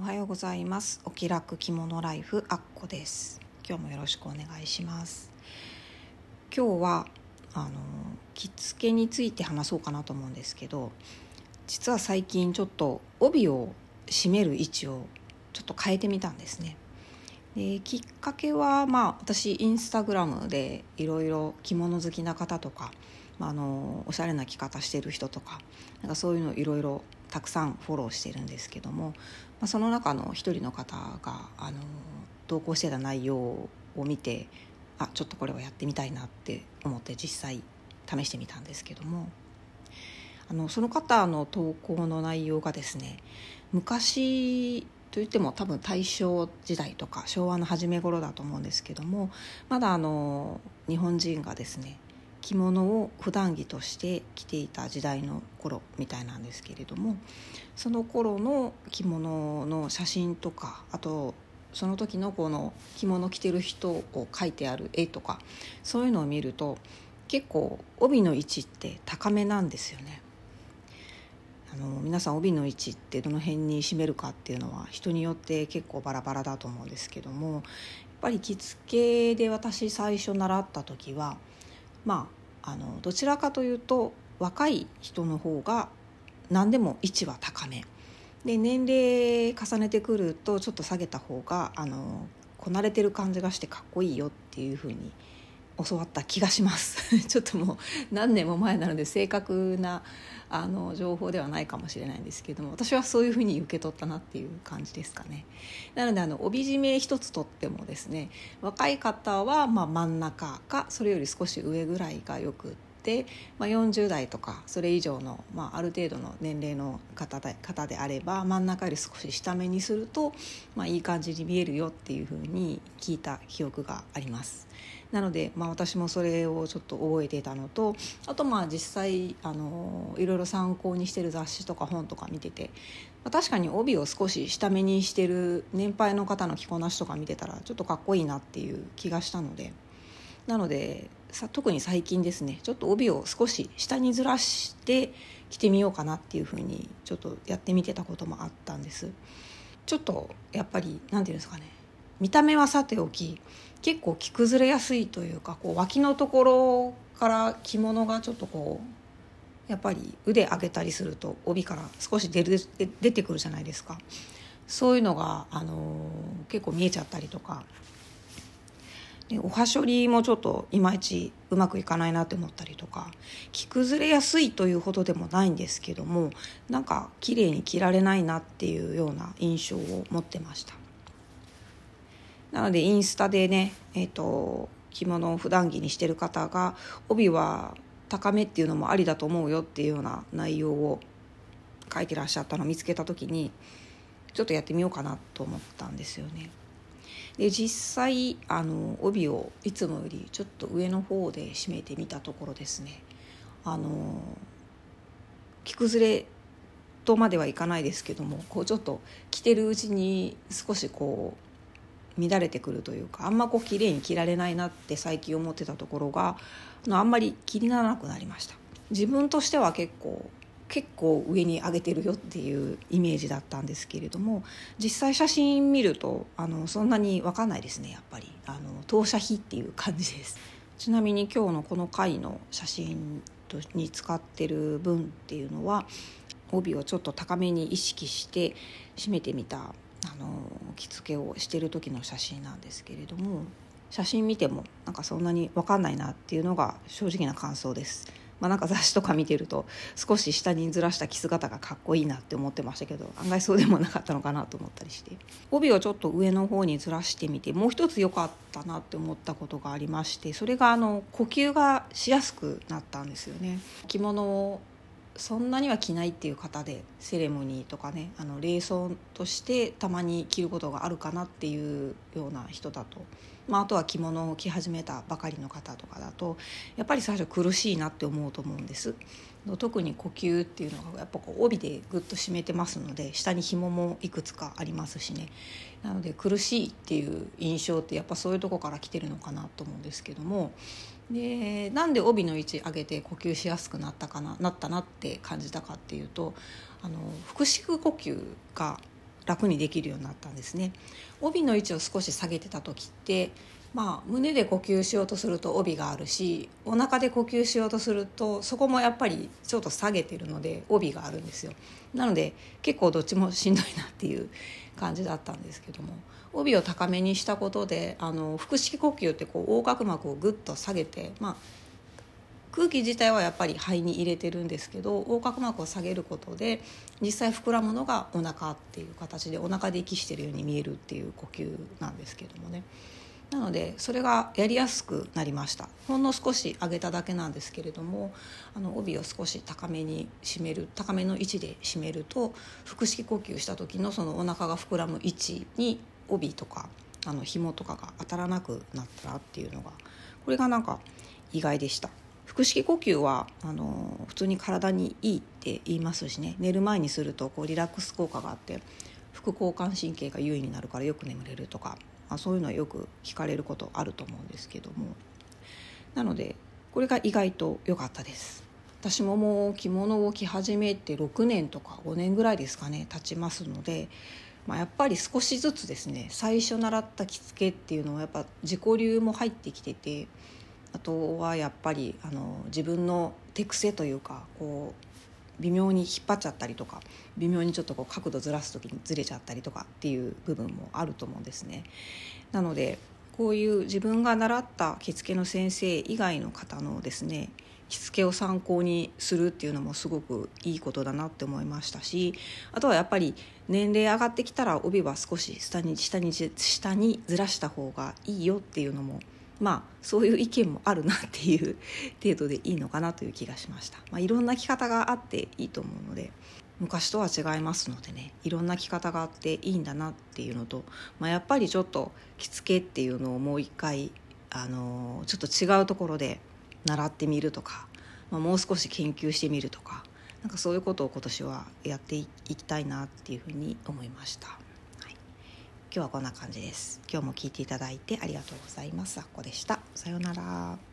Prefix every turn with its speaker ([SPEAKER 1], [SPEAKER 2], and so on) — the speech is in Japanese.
[SPEAKER 1] おはようございます。お気楽着物ライフアッコです。今日もよろしくお願いします。今日はあの着付けについて話そうかなと思うんですけど実は最近ちょっと帯を締める位置をちょっと変えてみたんですね。できっかけはまあ私インスタグラムでいろいろ着物好きな方とかまあ、あのおしゃれな着方してる人とかなんかそういうのいろいろたくさんフォローしてるんですけども、まあ、その中の一人の方があの投稿してた内容を見てあちょっとこれはやってみたいなって思って実際試してみたんですけどもあのその方の投稿の内容がですね昔といっても多分大正時代とか昭和の初め頃だと思うんですけどもまだあの日本人がですね着物を普段着として着ていた時代の頃みたいなんですけれどもその頃の着物の写真とかあとその時のこの着物着てる人を描いてある絵とかそういうのを見ると結構帯の位置って高めなんですよね。あの皆さん帯の位置ってどの辺に締めるかっていうのは人によって結構バラバラだと思うんですけどもやっぱり着付けで私最初習った時はまああのどちらかというと若い人の方が何でも位置は高め。で年齢重ねてくるとちょっと下げた方があのこなれてる感じがしてかっこいいよっていう風に教わった気がします。ちょっともう何年も前なので正確なあの情報ではないかもしれないんですけども私はそういうふうに受け取ったなっていう感じですかね。なのであの帯締め一つとってもですね若い方はま真ん中かそれより少し上ぐらいがよくって、まあ、40代とかそれ以上の、まあ、ある程度の年齢の方で方であれば真ん中より少し下目にすると、まあ、いい感じに見えるよっていうふうに聞いた記憶があります。なので、まあ、私もそれをちょっと覚えていたのとあとまあ実際あのいろいろ参考にしてる雑誌とか本とか見てて、まあ、確かに帯を少し下目にしてる年配の方の着こなしとか見てたらちょっとかっこいいなっていう気がしたのでなのでさ特に最近ですねちょっと帯を少し下にずらして着てみようかなっていうふうにちょっとやってみてたこともあったんです。ちょっとやっぱり何て言うんですかね見た目はさておき結構着崩れやすいというかこう脇のところから着物がちょっとこうやっぱり腕上げたりすると帯から少し出る出てくるじゃないですかそういうのが、あのー、結構見えちゃったりとかでおはしょりもちょっといまいちうまくいかないなって思ったりとか着崩れやすいというほどでもないんですけどもなんか綺麗に着られないなっていうような印象を持ってました。なのでインスタでね、えーと、着物を普段着にしてる方が帯は高めっていうのもありだと思うよっていうような内容を書いてらっしゃったのを見つけた時にちょっとやってみようかなと思ったんですよね。で実際あの帯をいつもよりちょっと上の方で締めてみたところですね。あの着崩れとまではいかないですけどもこうちょっと着てるうちに少しこう乱れてくるというかあんまこう綺麗に着られないなって最近思ってたところがあんまり気にならなくなりました。自分としては結構結構上に上げてるよっていうイメージだったんですけれども実際写真見るとあのそんなに分かんないですねやっぱりあの投射費っていう感じですちなみに今日のこの回の写真に使ってる分っていうのは帯をちょっと高めに意識して締めてみたあの着付けをしてる時の写真なんですけれども写真見てもなんかそんなに分かんないなっていうのが正直な感想です。まあ、なんか雑誌とか見てると少し下にずらした着姿がかっこいいなって思ってましたけど案外そうでもなかったのかなと思ったりして。帯をちょっと上の方にずらしてみてもう一つ良かったなって思ったことがありましてそれがあの呼吸がしやすくなったんですよね。着物をそんなには着ないっていう方でセレモニーとかねあの礼装としてたまに着ることがあるかなっていうような人だと、まあ、あとは着物を着始めたばかりの方とかだとやっぱり最初苦しいなって思うと思うんです。特に呼吸っていうのがやっぱこう帯でぐっと締めてますので下に紐もいくつかありますしね。なので苦しいっていう印象ってやっぱそういうとこから来てるのかなと思うんですけども。でなんで帯の位置上げて呼吸しやすくなったかななったなって感じたかっていうとあの腹式呼吸が楽にできるようになったんですね。帯の位置を少し下げてた時ってまあ、胸で呼吸しようとすると帯があるしお腹で呼吸しようとするとそこもやっぱりちょっと下げてるので帯があるんですよ。なので結構どっちもしんどいなっていう感じだったんですけども帯を高めにしたことであの腹式呼吸ってこう横隔膜をぐっと下げて、まあ、空気自体はやっぱり肺に入れてるんですけど横隔膜を下げることで実際膨らむのがお腹っていう形でお腹で息してるように見えるっていう呼吸なんですけどもね。なのでそれがやりやすくなりましたほんの少し上げただけなんですけれどもあの帯を少し高めに締める高めの位置で締めると腹式呼吸した時のそのお腹が膨らむ位置に帯とかあの紐とかが当たらなくなったっていうのがこれがなんか意外でした腹式呼吸はあの普通に体にいいって言いますしね。寝る前にするとこうリラックス効果があって副交感神経が優位になるからよく眠れるとかまあ、そういうのはよく聞かれることあると思うんですけども。なのでこれが意外と良かったです。私ももう着物を着始めて6年とか5年ぐらいですかね経ちますので、まあ、やっぱり少しずつですね最初習った着付けっていうのはやっぱ自己流も入ってきててあとはやっぱりあの自分の手癖というかこう微妙に引っ張っちゃったりとか微妙にちょっとこう角度ずらす時にずれちゃったりとかっていう部分もあると思うんですね。なのでこういう自分が習った着付けの先生以外の方のですね着付けを参考にするっていうのもすごくいいことだなって思いましたしあとはやっぱり年齢上がってきたら帯は少し下に下に下にずらした方がいいよっていうのもまあそういう意見もあるなっていう程度でいいのかなという気がしました、まあ、いろんな着方があっていいと思うので昔とは違いますのでねいろんな着方があっていいんだなっていうのと、まあ、やっぱりちょっと着付けっていうのをもう一回あのちょっと違うところで習ってみるとか、まあ、もう少し研究してみるとかなんかそういうことを今年はやっていきたいなっていうふうに思いました。今日はこんな感じです。今日も聞いていただいてありがとうございます。あっこでした。さようなら。